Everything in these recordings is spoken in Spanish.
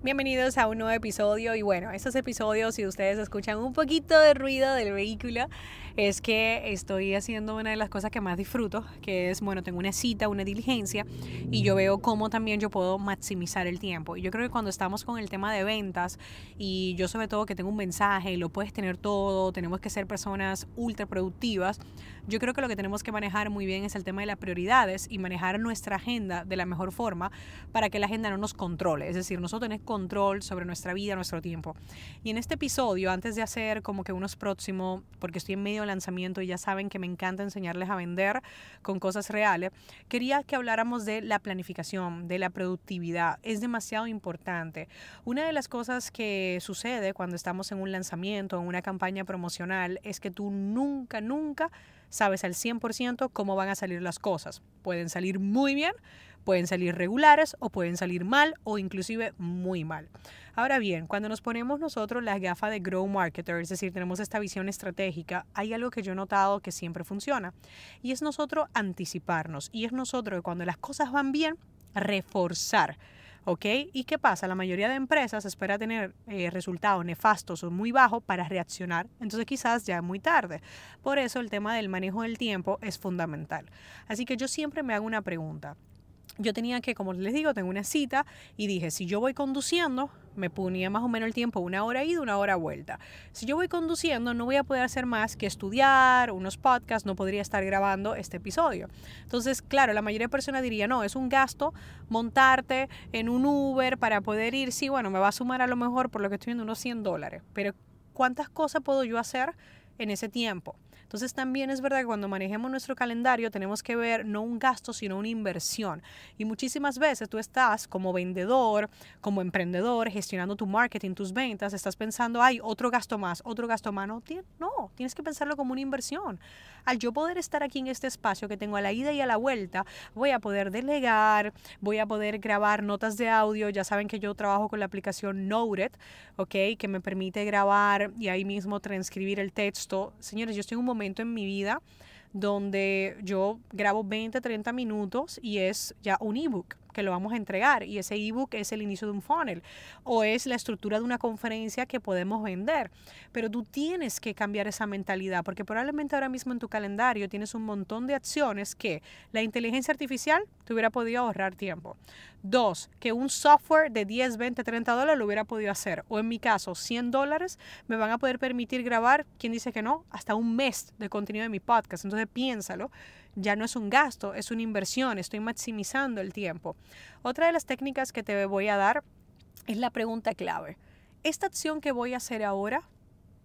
Bienvenidos a un nuevo episodio y bueno, estos episodios si ustedes escuchan un poquito de ruido del vehículo es que estoy haciendo una de las cosas que más disfruto, que es, bueno, tengo una cita, una diligencia y yo veo cómo también yo puedo maximizar el tiempo. Y yo creo que cuando estamos con el tema de ventas y yo sobre todo que tengo un mensaje lo puedes tener todo, tenemos que ser personas ultra productivas, yo creo que lo que tenemos que manejar muy bien es el tema de las prioridades y manejar nuestra agenda de la mejor forma para que la agenda no nos controle. Es decir, nosotros tenemos control sobre nuestra vida, nuestro tiempo. Y en este episodio, antes de hacer como que unos próximos, porque estoy en medio de lanzamiento y ya saben que me encanta enseñarles a vender con cosas reales, quería que habláramos de la planificación, de la productividad. Es demasiado importante. Una de las cosas que sucede cuando estamos en un lanzamiento, en una campaña promocional, es que tú nunca, nunca sabes al 100% cómo van a salir las cosas. Pueden salir muy bien, pueden salir regulares o pueden salir mal o inclusive muy mal. Ahora bien, cuando nos ponemos nosotros las gafas de Grow Marketer, es decir, tenemos esta visión estratégica, hay algo que yo he notado que siempre funciona y es nosotros anticiparnos y es nosotros cuando las cosas van bien, reforzar ¿Ok? ¿Y qué pasa? La mayoría de empresas espera tener eh, resultados nefastos o muy bajos para reaccionar. Entonces quizás ya es muy tarde. Por eso el tema del manejo del tiempo es fundamental. Así que yo siempre me hago una pregunta yo tenía que, como les digo, tengo una cita y dije, si yo voy conduciendo, me ponía más o menos el tiempo, una hora ida, una hora vuelta. Si yo voy conduciendo, no voy a poder hacer más que estudiar unos podcasts, no podría estar grabando este episodio. Entonces, claro, la mayoría de personas diría, no, es un gasto montarte en un Uber para poder ir, sí, bueno, me va a sumar a lo mejor por lo que estoy viendo unos 100 dólares, pero ¿cuántas cosas puedo yo hacer en ese tiempo? Entonces también es verdad que cuando manejemos nuestro calendario tenemos que ver no un gasto, sino una inversión. Y muchísimas veces tú estás como vendedor, como emprendedor, gestionando tu marketing, tus ventas, estás pensando, hay otro gasto más, otro gasto más. No, no, tienes que pensarlo como una inversión. Al yo poder estar aquí en este espacio que tengo a la ida y a la vuelta, voy a poder delegar, voy a poder grabar notas de audio. Ya saben que yo trabajo con la aplicación Noted, ¿ok? Que me permite grabar y ahí mismo transcribir el texto. Señores, yo estoy en un momento momento en mi vida donde yo grabo 20, 30 minutos y es ya un ebook que lo vamos a entregar y ese ebook es el inicio de un funnel o es la estructura de una conferencia que podemos vender. Pero tú tienes que cambiar esa mentalidad porque probablemente ahora mismo en tu calendario tienes un montón de acciones que la inteligencia artificial te hubiera podido ahorrar tiempo. Dos, que un software de 10, 20, 30 dólares lo hubiera podido hacer. O en mi caso, 100 dólares me van a poder permitir grabar, ¿quién dice que no? Hasta un mes de contenido de mi podcast. Entonces piénsalo ya no es un gasto, es una inversión, estoy maximizando el tiempo. Otra de las técnicas que te voy a dar es la pregunta clave. ¿Esta acción que voy a hacer ahora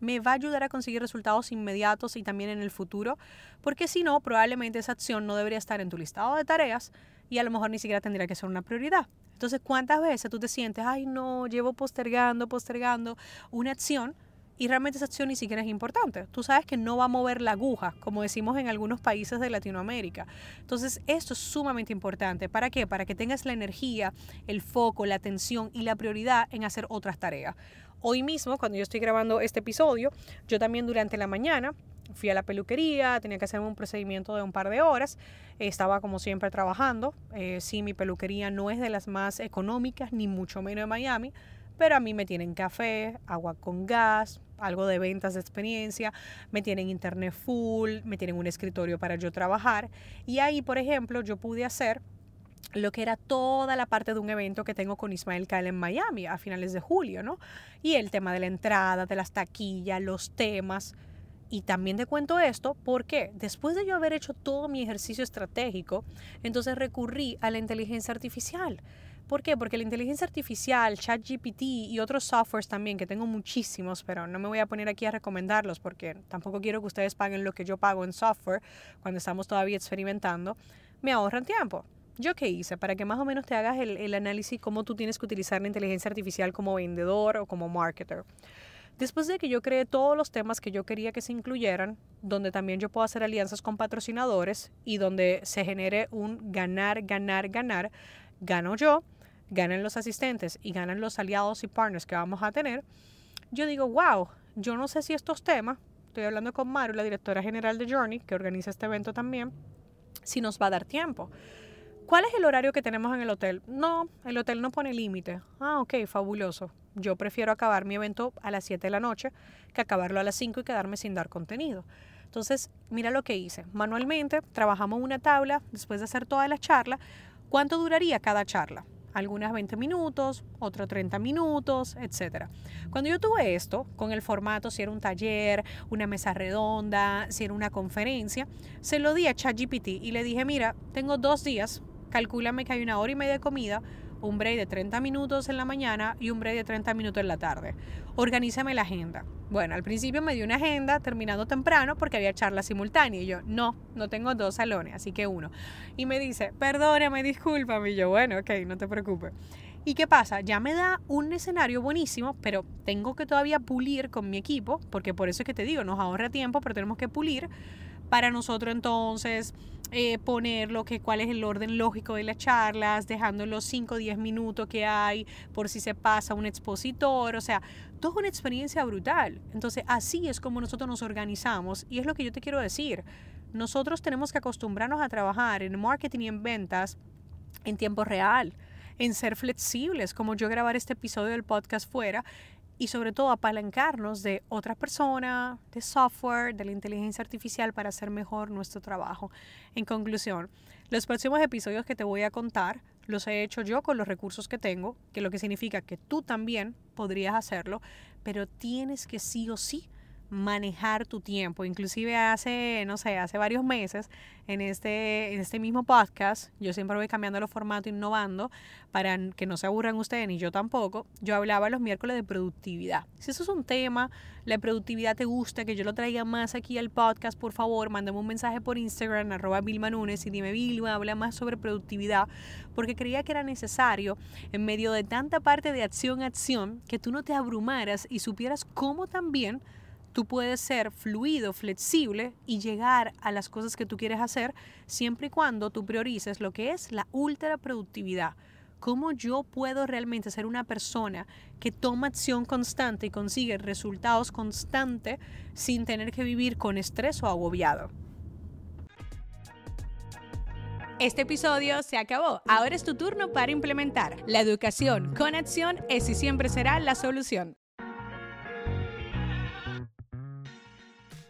me va a ayudar a conseguir resultados inmediatos y también en el futuro? Porque si no, probablemente esa acción no debería estar en tu listado de tareas y a lo mejor ni siquiera tendría que ser una prioridad. Entonces, ¿cuántas veces tú te sientes, ay no, llevo postergando, postergando una acción y realmente esa acción ni siquiera es importante. Tú sabes que no va a mover la aguja, como decimos en algunos países de Latinoamérica. Entonces, esto es sumamente importante. ¿Para qué? Para que tengas la energía, el foco, la atención y la prioridad en hacer otras tareas. Hoy mismo, cuando yo estoy grabando este episodio, yo también durante la mañana fui a la peluquería, tenía que hacer un procedimiento de un par de horas, estaba como siempre trabajando. Eh, sí, mi peluquería no es de las más económicas, ni mucho menos de Miami, pero a mí me tienen café, agua con gas, algo de ventas de experiencia, me tienen internet full, me tienen un escritorio para yo trabajar y ahí, por ejemplo, yo pude hacer lo que era toda la parte de un evento que tengo con Ismael Kyle en Miami a finales de julio, ¿no? Y el tema de la entrada, de las taquillas, los temas. Y también te cuento esto porque después de yo haber hecho todo mi ejercicio estratégico, entonces recurrí a la inteligencia artificial. ¿Por qué? Porque la inteligencia artificial, ChatGPT y otros softwares también, que tengo muchísimos, pero no me voy a poner aquí a recomendarlos porque tampoco quiero que ustedes paguen lo que yo pago en software cuando estamos todavía experimentando, me ahorran tiempo. ¿Yo qué hice? Para que más o menos te hagas el, el análisis cómo tú tienes que utilizar la inteligencia artificial como vendedor o como marketer. Después de que yo creé todos los temas que yo quería que se incluyeran, donde también yo puedo hacer alianzas con patrocinadores y donde se genere un ganar, ganar, ganar, gano yo, ganan los asistentes y ganan los aliados y partners que vamos a tener, yo digo, wow, yo no sé si estos temas, estoy hablando con Maru, la directora general de Journey, que organiza este evento también, si nos va a dar tiempo. ¿Cuál es el horario que tenemos en el hotel? No, el hotel no pone límite. Ah, ok, fabuloso. Yo prefiero acabar mi evento a las 7 de la noche que acabarlo a las 5 y quedarme sin dar contenido. Entonces, mira lo que hice. Manualmente trabajamos una tabla después de hacer toda la charla. ¿Cuánto duraría cada charla? Algunas 20 minutos, otros 30 minutos, etc. Cuando yo tuve esto, con el formato, si era un taller, una mesa redonda, si era una conferencia, se lo di a ChatGPT y le dije, mira, tengo dos días, calcúlame que hay una hora y media de comida, un break de 30 minutos en la mañana y un break de 30 minutos en la tarde. Organízame la agenda. Bueno, al principio me dio una agenda terminando temprano porque había charla simultánea y yo, no, no tengo dos salones, así que uno. Y me dice, perdóname, discúlpame. Y yo, bueno, ok, no te preocupes. ¿Y qué pasa? Ya me da un escenario buenísimo, pero tengo que todavía pulir con mi equipo, porque por eso es que te digo, nos ahorra tiempo, pero tenemos que pulir para nosotros entonces eh, poner lo que, cuál es el orden lógico de las charlas, dejando los 5 o 10 minutos que hay por si se pasa un expositor, o sea, todo una experiencia brutal. Entonces, así es como nosotros nos organizamos y es lo que yo te quiero decir. Nosotros tenemos que acostumbrarnos a trabajar en marketing y en ventas en tiempo real en ser flexibles, como yo grabar este episodio del podcast fuera y sobre todo apalancarnos de otra persona, de software, de la inteligencia artificial para hacer mejor nuestro trabajo. En conclusión, los próximos episodios que te voy a contar los he hecho yo con los recursos que tengo, que lo que significa que tú también podrías hacerlo, pero tienes que sí o sí manejar tu tiempo. Inclusive hace, no sé, hace varios meses en este, en este mismo podcast, yo siempre voy cambiando los formatos, innovando, para que no se aburran ustedes ni yo tampoco, yo hablaba los miércoles de productividad. Si eso es un tema, la productividad te gusta, que yo lo traiga más aquí al podcast, por favor, mándame un mensaje por Instagram, arroba Vilma Nunes, y dime, Vilma, habla más sobre productividad, porque creía que era necesario, en medio de tanta parte de acción, acción, que tú no te abrumaras y supieras cómo también Tú puedes ser fluido, flexible y llegar a las cosas que tú quieres hacer siempre y cuando tú priorices lo que es la ultra productividad. ¿Cómo yo puedo realmente ser una persona que toma acción constante y consigue resultados constantes sin tener que vivir con estrés o agobiado? Este episodio se acabó. Ahora es tu turno para implementar. La educación con acción es y siempre será la solución.